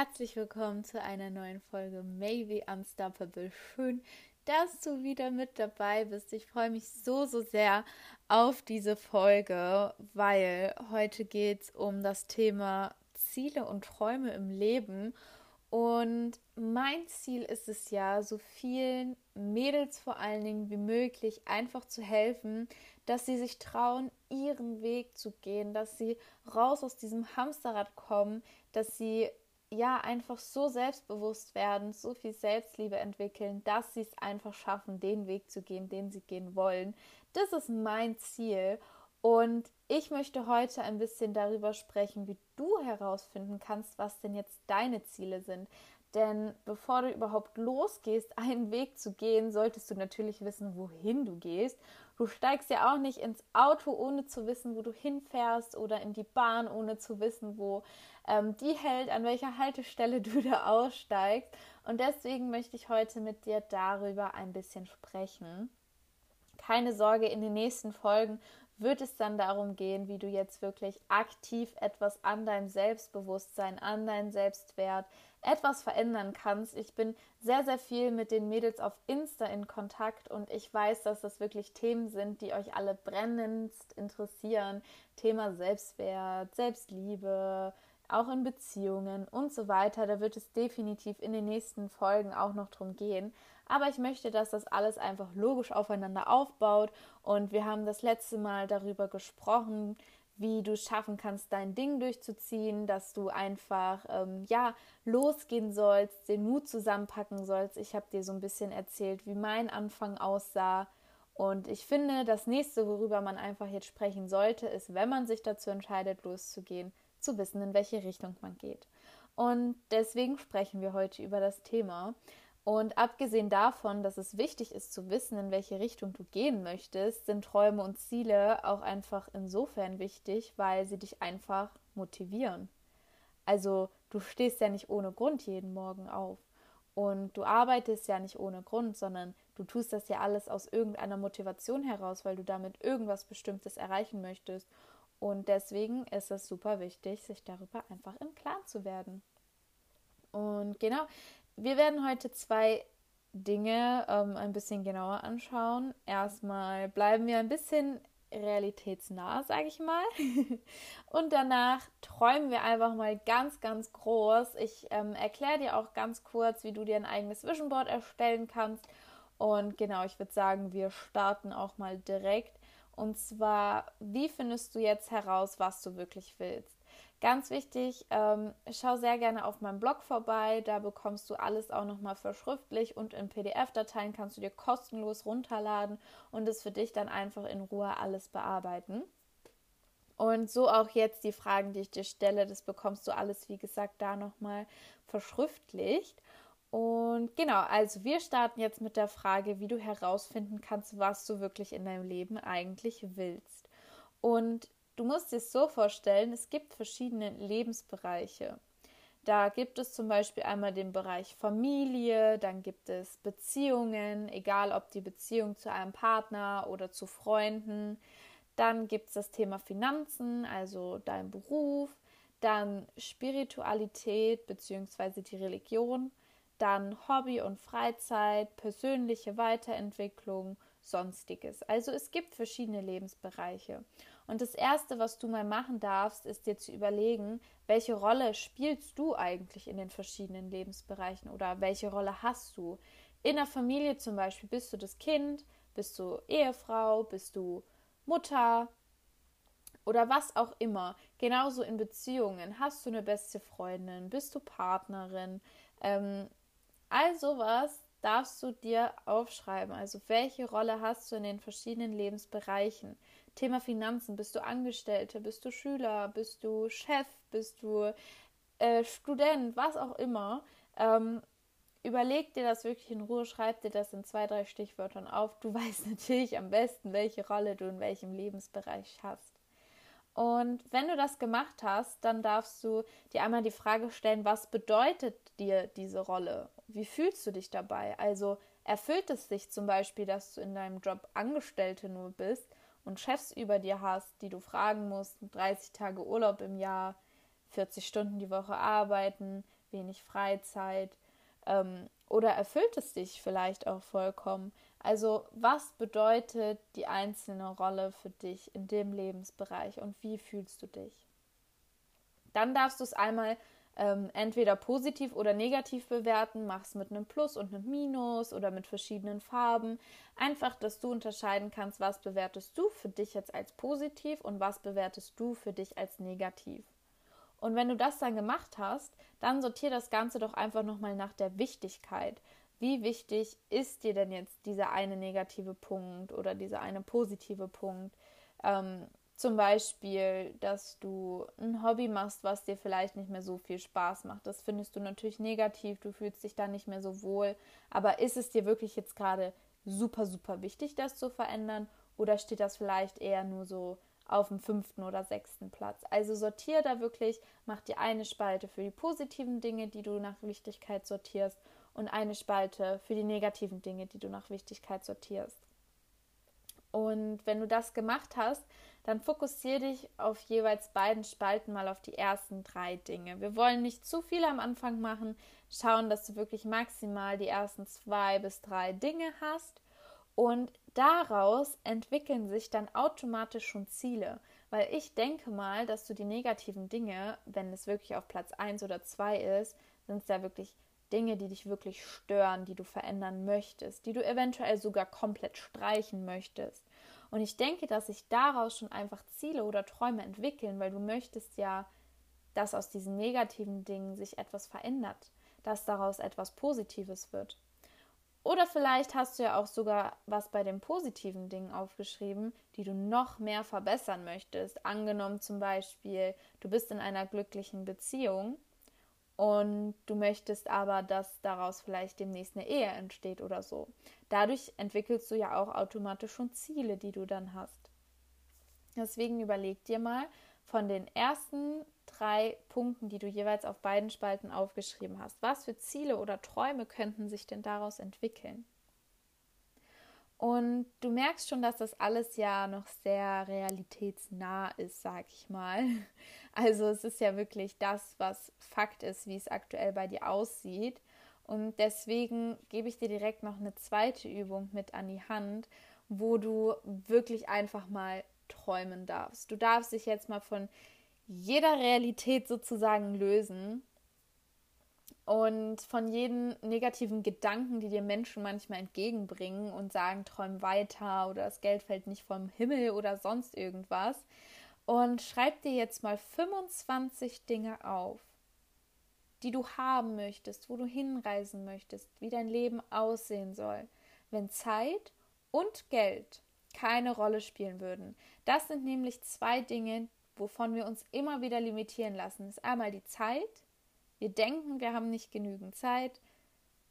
herzlich willkommen zu einer neuen Folge Maybe Unstoppable. Schön, dass du wieder mit dabei bist. Ich freue mich so, so sehr auf diese Folge, weil heute geht es um das Thema Ziele und Träume im Leben. Und mein Ziel ist es ja, so vielen Mädels vor allen Dingen wie möglich einfach zu helfen, dass sie sich trauen, ihren Weg zu gehen, dass sie raus aus diesem Hamsterrad kommen, dass sie ja einfach so selbstbewusst werden, so viel Selbstliebe entwickeln, dass sie es einfach schaffen, den Weg zu gehen, den sie gehen wollen. Das ist mein Ziel. Und ich möchte heute ein bisschen darüber sprechen, wie du herausfinden kannst, was denn jetzt deine Ziele sind. Denn bevor du überhaupt losgehst, einen Weg zu gehen, solltest du natürlich wissen, wohin du gehst. Du steigst ja auch nicht ins Auto, ohne zu wissen, wo du hinfährst, oder in die Bahn, ohne zu wissen, wo ähm, die hält, an welcher Haltestelle du da aussteigst. Und deswegen möchte ich heute mit dir darüber ein bisschen sprechen. Keine Sorge, in den nächsten Folgen wird es dann darum gehen, wie du jetzt wirklich aktiv etwas an deinem Selbstbewusstsein, an deinem Selbstwert, etwas verändern kannst. Ich bin sehr, sehr viel mit den Mädels auf Insta in Kontakt und ich weiß, dass das wirklich Themen sind, die euch alle brennendst interessieren. Thema Selbstwert, Selbstliebe, auch in Beziehungen und so weiter. Da wird es definitiv in den nächsten Folgen auch noch drum gehen. Aber ich möchte, dass das alles einfach logisch aufeinander aufbaut. Und wir haben das letzte Mal darüber gesprochen, wie du schaffen kannst, dein Ding durchzuziehen, dass du einfach ähm, ja losgehen sollst, den Mut zusammenpacken sollst. Ich habe dir so ein bisschen erzählt, wie mein Anfang aussah. Und ich finde, das nächste, worüber man einfach jetzt sprechen sollte, ist, wenn man sich dazu entscheidet, loszugehen, zu wissen, in welche Richtung man geht. Und deswegen sprechen wir heute über das Thema. Und abgesehen davon, dass es wichtig ist zu wissen, in welche Richtung du gehen möchtest, sind Träume und Ziele auch einfach insofern wichtig, weil sie dich einfach motivieren. Also du stehst ja nicht ohne Grund jeden Morgen auf und du arbeitest ja nicht ohne Grund, sondern du tust das ja alles aus irgendeiner Motivation heraus, weil du damit irgendwas Bestimmtes erreichen möchtest. Und deswegen ist es super wichtig, sich darüber einfach im Klaren zu werden. Und genau, wir werden heute zwei Dinge ähm, ein bisschen genauer anschauen. Erstmal bleiben wir ein bisschen realitätsnah, sage ich mal. Und danach träumen wir einfach mal ganz, ganz groß. Ich ähm, erkläre dir auch ganz kurz, wie du dir ein eigenes Vision Board erstellen kannst. Und genau, ich würde sagen, wir starten auch mal direkt. Und zwar, wie findest du jetzt heraus, was du wirklich willst? Ganz wichtig, ähm, schau sehr gerne auf meinem Blog vorbei. Da bekommst du alles auch nochmal verschriftlich und in PDF-Dateien kannst du dir kostenlos runterladen und es für dich dann einfach in Ruhe alles bearbeiten. Und so auch jetzt die Fragen, die ich dir stelle, das bekommst du alles, wie gesagt, da nochmal verschriftlicht. Und genau, also wir starten jetzt mit der Frage, wie du herausfinden kannst, was du wirklich in deinem Leben eigentlich willst. Und Du musst dir es so vorstellen, es gibt verschiedene Lebensbereiche. Da gibt es zum Beispiel einmal den Bereich Familie, dann gibt es Beziehungen, egal ob die Beziehung zu einem Partner oder zu Freunden. Dann gibt es das Thema Finanzen, also dein Beruf, dann Spiritualität bzw. die Religion, dann Hobby und Freizeit, persönliche Weiterentwicklung, sonstiges. Also es gibt verschiedene Lebensbereiche. Und das Erste, was du mal machen darfst, ist dir zu überlegen, welche Rolle spielst du eigentlich in den verschiedenen Lebensbereichen oder welche Rolle hast du? In der Familie zum Beispiel bist du das Kind, bist du Ehefrau, bist du Mutter oder was auch immer. Genauso in Beziehungen. Hast du eine beste Freundin? Bist du Partnerin? Ähm, all sowas darfst du dir aufschreiben. Also welche Rolle hast du in den verschiedenen Lebensbereichen? Thema Finanzen. Bist du Angestellte? Bist du Schüler? Bist du Chef? Bist du äh, Student? Was auch immer. Ähm, überleg dir das wirklich in Ruhe, schreib dir das in zwei, drei Stichwörtern auf. Du weißt natürlich am besten, welche Rolle du in welchem Lebensbereich hast. Und wenn du das gemacht hast, dann darfst du dir einmal die Frage stellen, was bedeutet dir diese Rolle? Wie fühlst du dich dabei? Also erfüllt es dich zum Beispiel, dass du in deinem Job Angestellte nur bist und Chefs über dir hast, die du fragen musst, 30 Tage Urlaub im Jahr, 40 Stunden die Woche arbeiten, wenig Freizeit ähm, oder erfüllt es dich vielleicht auch vollkommen? Also was bedeutet die einzelne Rolle für dich in dem Lebensbereich und wie fühlst du dich? Dann darfst du es einmal ähm, entweder positiv oder negativ bewerten, machst mit einem Plus und einem Minus oder mit verschiedenen Farben. Einfach, dass du unterscheiden kannst, was bewertest du für dich jetzt als positiv und was bewertest du für dich als negativ. Und wenn du das dann gemacht hast, dann sortier das Ganze doch einfach nochmal nach der Wichtigkeit. Wie wichtig ist dir denn jetzt dieser eine negative Punkt oder dieser eine positive Punkt? Ähm, zum Beispiel, dass du ein Hobby machst, was dir vielleicht nicht mehr so viel Spaß macht. Das findest du natürlich negativ, du fühlst dich da nicht mehr so wohl. Aber ist es dir wirklich jetzt gerade super, super wichtig, das zu verändern? Oder steht das vielleicht eher nur so auf dem fünften oder sechsten Platz? Also sortier da wirklich, mach dir eine Spalte für die positiven Dinge, die du nach Wichtigkeit sortierst, und eine Spalte für die negativen Dinge, die du nach Wichtigkeit sortierst. Und wenn du das gemacht hast, dann fokussiere dich auf jeweils beiden Spalten mal auf die ersten drei Dinge. Wir wollen nicht zu viel am Anfang machen, schauen, dass du wirklich maximal die ersten zwei bis drei Dinge hast und daraus entwickeln sich dann automatisch schon Ziele. Weil ich denke mal, dass du die negativen Dinge, wenn es wirklich auf Platz 1 oder 2 ist, sind es ja wirklich Dinge, die dich wirklich stören, die du verändern möchtest, die du eventuell sogar komplett streichen möchtest. Und ich denke, dass sich daraus schon einfach Ziele oder Träume entwickeln, weil du möchtest ja, dass aus diesen negativen Dingen sich etwas verändert, dass daraus etwas Positives wird. Oder vielleicht hast du ja auch sogar was bei den positiven Dingen aufgeschrieben, die du noch mehr verbessern möchtest. Angenommen zum Beispiel, du bist in einer glücklichen Beziehung und du möchtest aber, dass daraus vielleicht demnächst eine Ehe entsteht oder so. Dadurch entwickelst du ja auch automatisch schon Ziele, die du dann hast. Deswegen überleg dir mal von den ersten drei Punkten, die du jeweils auf beiden Spalten aufgeschrieben hast, was für Ziele oder Träume könnten sich denn daraus entwickeln? Und du merkst schon, dass das alles ja noch sehr realitätsnah ist, sag ich mal. Also es ist ja wirklich das, was Fakt ist, wie es aktuell bei dir aussieht. Und deswegen gebe ich dir direkt noch eine zweite Übung mit an die Hand, wo du wirklich einfach mal träumen darfst. Du darfst dich jetzt mal von jeder Realität sozusagen lösen und von jedem negativen Gedanken, die dir Menschen manchmal entgegenbringen und sagen, träum weiter oder das Geld fällt nicht vom Himmel oder sonst irgendwas. Und schreib dir jetzt mal 25 Dinge auf, die du haben möchtest, wo du hinreisen möchtest, wie dein Leben aussehen soll, wenn Zeit und Geld keine Rolle spielen würden. Das sind nämlich zwei Dinge, wovon wir uns immer wieder limitieren lassen. Das ist einmal die Zeit wir denken, wir haben nicht genügend Zeit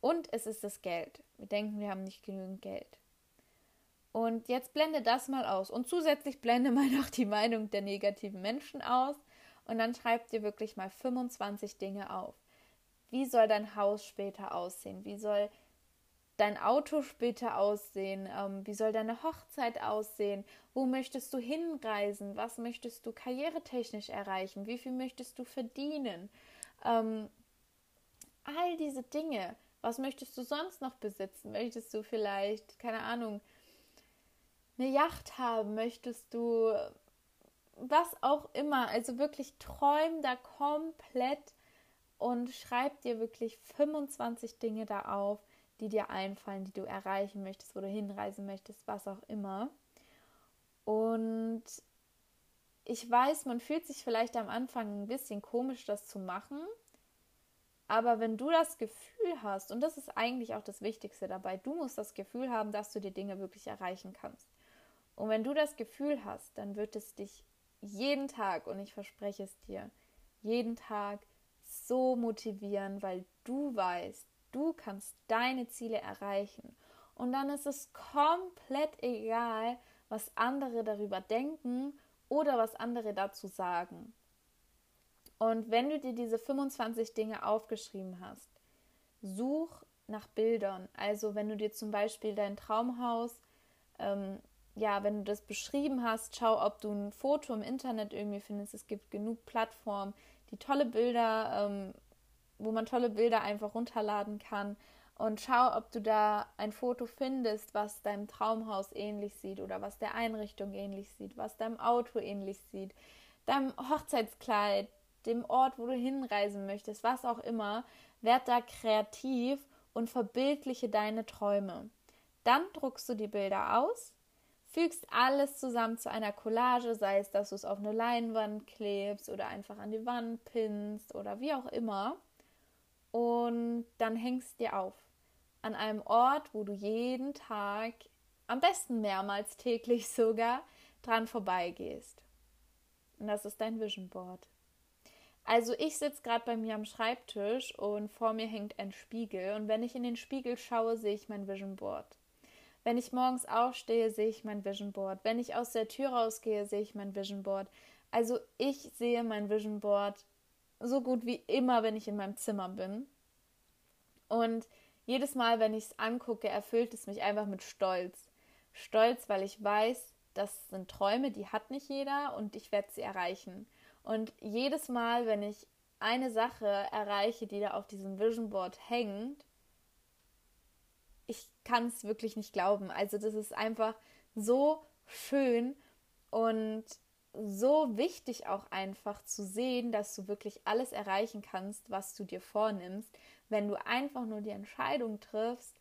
und es ist das Geld. Wir denken, wir haben nicht genügend Geld. Und jetzt blende das mal aus. Und zusätzlich blende mal noch die Meinung der negativen Menschen aus. Und dann schreib dir wirklich mal 25 Dinge auf. Wie soll dein Haus später aussehen? Wie soll dein Auto später aussehen? Ähm, wie soll deine Hochzeit aussehen? Wo möchtest du hinreisen? Was möchtest du karrieretechnisch erreichen? Wie viel möchtest du verdienen? Ähm, all diese Dinge. Was möchtest du sonst noch besitzen? Möchtest du vielleicht, keine Ahnung, eine Yacht haben? Möchtest du was auch immer? Also wirklich träum da komplett und schreib dir wirklich 25 Dinge da auf, die dir einfallen, die du erreichen möchtest, wo du hinreisen möchtest, was auch immer. Und ich weiß, man fühlt sich vielleicht am Anfang ein bisschen komisch, das zu machen. Aber wenn du das Gefühl hast, und das ist eigentlich auch das Wichtigste dabei, du musst das Gefühl haben, dass du die Dinge wirklich erreichen kannst. Und wenn du das Gefühl hast, dann wird es dich jeden Tag, und ich verspreche es dir, jeden Tag so motivieren, weil du weißt, du kannst deine Ziele erreichen. Und dann ist es komplett egal, was andere darüber denken oder was andere dazu sagen. Und wenn du dir diese 25 Dinge aufgeschrieben hast, such nach Bildern. Also wenn du dir zum Beispiel dein Traumhaus, ähm, ja, wenn du das beschrieben hast, schau, ob du ein Foto im Internet irgendwie findest. Es gibt genug Plattformen, die tolle Bilder ähm, wo man tolle Bilder einfach runterladen kann. Und schau, ob du da ein Foto findest, was deinem Traumhaus ähnlich sieht oder was der Einrichtung ähnlich sieht, was deinem Auto ähnlich sieht, deinem Hochzeitskleid, dem Ort, wo du hinreisen möchtest, was auch immer. Werd da kreativ und verbildliche deine Träume. Dann druckst du die Bilder aus, fügst alles zusammen zu einer Collage, sei es, dass du es auf eine Leinwand klebst oder einfach an die Wand pinnst oder wie auch immer. Und dann hängst dir auf an einem Ort, wo du jeden Tag, am besten mehrmals täglich sogar, dran vorbeigehst. Und das ist dein Vision Board. Also ich sitze gerade bei mir am Schreibtisch und vor mir hängt ein Spiegel und wenn ich in den Spiegel schaue, sehe ich mein Vision Board. Wenn ich morgens aufstehe, sehe ich mein Vision Board. Wenn ich aus der Tür rausgehe, sehe ich mein Vision Board. Also ich sehe mein Vision Board so gut wie immer, wenn ich in meinem Zimmer bin. Und jedes Mal, wenn ich es angucke, erfüllt es mich einfach mit Stolz. Stolz, weil ich weiß, das sind Träume, die hat nicht jeder und ich werde sie erreichen. Und jedes Mal, wenn ich eine Sache erreiche, die da auf diesem Vision Board hängt, ich kann es wirklich nicht glauben. Also das ist einfach so schön und so wichtig auch einfach zu sehen, dass du wirklich alles erreichen kannst, was du dir vornimmst, wenn du einfach nur die Entscheidung triffst,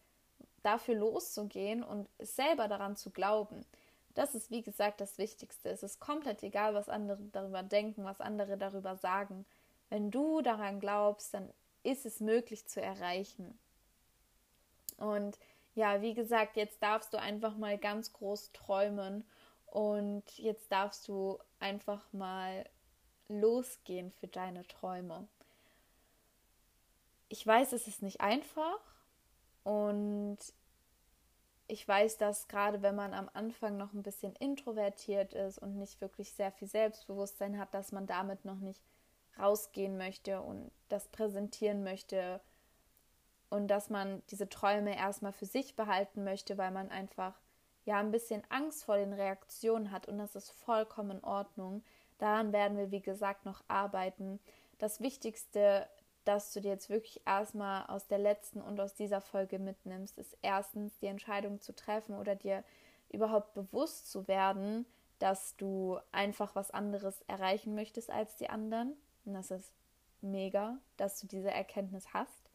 dafür loszugehen und selber daran zu glauben. Das ist, wie gesagt, das Wichtigste. Es ist komplett egal, was andere darüber denken, was andere darüber sagen. Wenn du daran glaubst, dann ist es möglich zu erreichen. Und ja, wie gesagt, jetzt darfst du einfach mal ganz groß träumen und jetzt darfst du einfach mal losgehen für deine Träume. Ich weiß, es ist nicht einfach und ich weiß, dass gerade wenn man am Anfang noch ein bisschen introvertiert ist und nicht wirklich sehr viel Selbstbewusstsein hat, dass man damit noch nicht rausgehen möchte und das präsentieren möchte und dass man diese Träume erstmal für sich behalten möchte, weil man einfach ja ein bisschen Angst vor den Reaktionen hat und das ist vollkommen in Ordnung. Daran werden wir, wie gesagt, noch arbeiten. Das Wichtigste dass du dir jetzt wirklich erstmal aus der letzten und aus dieser Folge mitnimmst, ist erstens die Entscheidung zu treffen oder dir überhaupt bewusst zu werden, dass du einfach was anderes erreichen möchtest als die anderen. Und das ist mega, dass du diese Erkenntnis hast.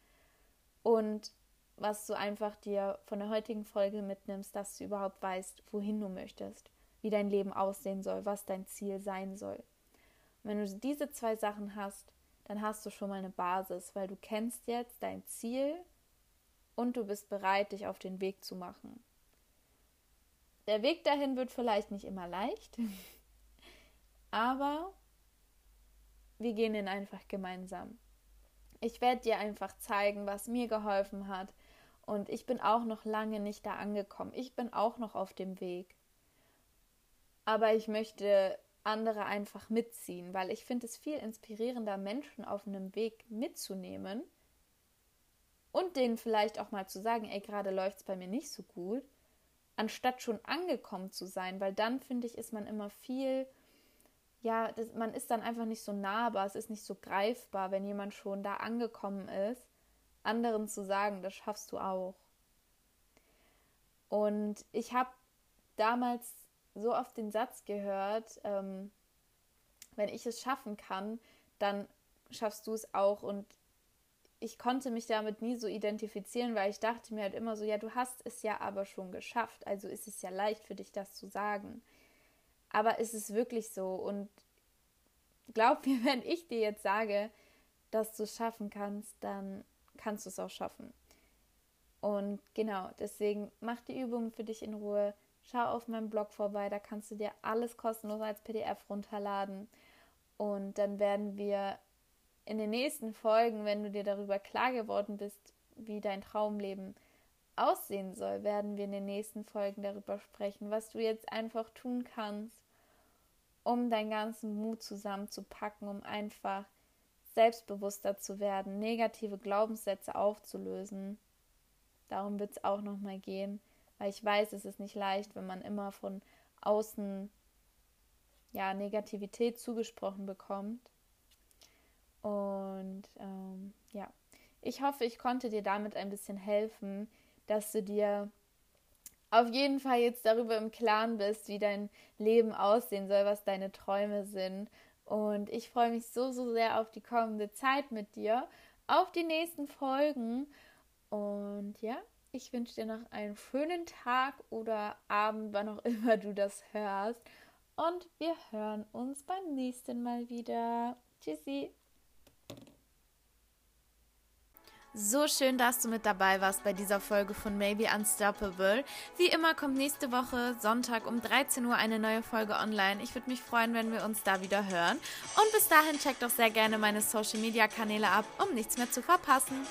Und was du einfach dir von der heutigen Folge mitnimmst, dass du überhaupt weißt, wohin du möchtest, wie dein Leben aussehen soll, was dein Ziel sein soll. Und wenn du diese zwei Sachen hast, dann hast du schon mal eine Basis, weil du kennst jetzt dein Ziel und du bist bereit, dich auf den Weg zu machen. Der Weg dahin wird vielleicht nicht immer leicht, aber wir gehen ihn einfach gemeinsam. Ich werde dir einfach zeigen, was mir geholfen hat. Und ich bin auch noch lange nicht da angekommen. Ich bin auch noch auf dem Weg. Aber ich möchte andere einfach mitziehen, weil ich finde es viel inspirierender, Menschen auf einem Weg mitzunehmen und denen vielleicht auch mal zu sagen, ey, gerade läuft es bei mir nicht so gut, anstatt schon angekommen zu sein, weil dann finde ich, ist man immer viel, ja, das, man ist dann einfach nicht so nahbar, es ist nicht so greifbar, wenn jemand schon da angekommen ist, anderen zu sagen, das schaffst du auch. Und ich habe damals so oft den Satz gehört, ähm, wenn ich es schaffen kann, dann schaffst du es auch. Und ich konnte mich damit nie so identifizieren, weil ich dachte mir halt immer so, ja, du hast es ja aber schon geschafft, also ist es ja leicht für dich, das zu sagen. Aber ist es wirklich so? Und glaub mir, wenn ich dir jetzt sage, dass du es schaffen kannst, dann kannst du es auch schaffen. Und genau, deswegen mach die Übungen für dich in Ruhe, schau auf meinem Blog vorbei, da kannst du dir alles kostenlos als PDF runterladen. Und dann werden wir in den nächsten Folgen, wenn du dir darüber klar geworden bist, wie dein Traumleben aussehen soll, werden wir in den nächsten Folgen darüber sprechen, was du jetzt einfach tun kannst, um deinen ganzen Mut zusammenzupacken, um einfach selbstbewusster zu werden, negative Glaubenssätze aufzulösen. Darum wird es auch nochmal gehen weil ich weiß, es ist nicht leicht, wenn man immer von außen ja Negativität zugesprochen bekommt. Und ähm, ja, ich hoffe, ich konnte dir damit ein bisschen helfen, dass du dir auf jeden Fall jetzt darüber im Klaren bist, wie dein Leben aussehen soll, was deine Träume sind. Und ich freue mich so, so sehr auf die kommende Zeit mit dir, auf die nächsten Folgen. Und ja, ich wünsche dir noch einen schönen Tag oder Abend, wann auch immer du das hörst. Und wir hören uns beim nächsten Mal wieder. Tschüssi. So schön, dass du mit dabei warst bei dieser Folge von Maybe Unstoppable. Wie immer kommt nächste Woche Sonntag um 13 Uhr eine neue Folge online. Ich würde mich freuen, wenn wir uns da wieder hören. Und bis dahin check doch sehr gerne meine Social Media Kanäle ab, um nichts mehr zu verpassen.